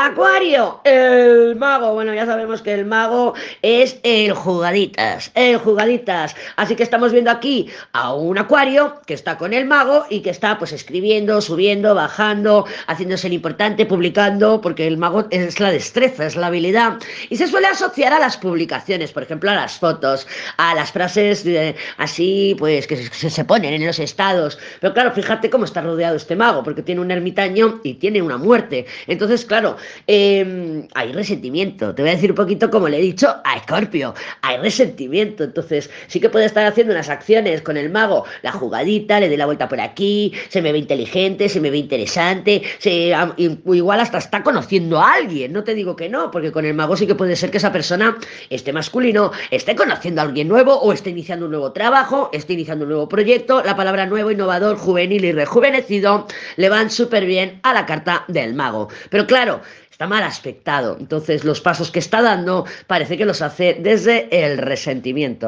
Acuario, el mago. Bueno, ya sabemos que el mago es el jugaditas, el jugaditas. Así que estamos viendo aquí a un acuario que está con el mago y que está pues escribiendo, subiendo, bajando, haciéndose el importante, publicando, porque el mago es la destreza, es la habilidad. Y se suele asociar a las publicaciones, por ejemplo, a las fotos, a las frases así, pues que se, se ponen en los estados. Pero claro, fíjate cómo está rodeado este mago, porque tiene un ermitaño y tiene una muerte. Entonces, claro, eh, hay resentimiento. Te voy a decir un poquito como le he dicho a Scorpio. Hay resentimiento. Entonces, sí que puede estar haciendo unas acciones con el mago, la jugadita, le doy la vuelta por aquí, se me ve inteligente, se me ve interesante, igual hasta está conociendo a alguien. No te digo que no, porque con el mago sí que puede ser que esa persona esté masculino, esté conociendo a alguien nuevo o esté iniciando un nuevo trabajo, esté iniciando un nuevo proyecto. La palabra nuevo, innovador, juvenil y rejuvenecido le van súper bien a la carta del mago. Pero claro, está mal aspectado. Entonces los pasos que está dando parece que los hace desde el resentimiento.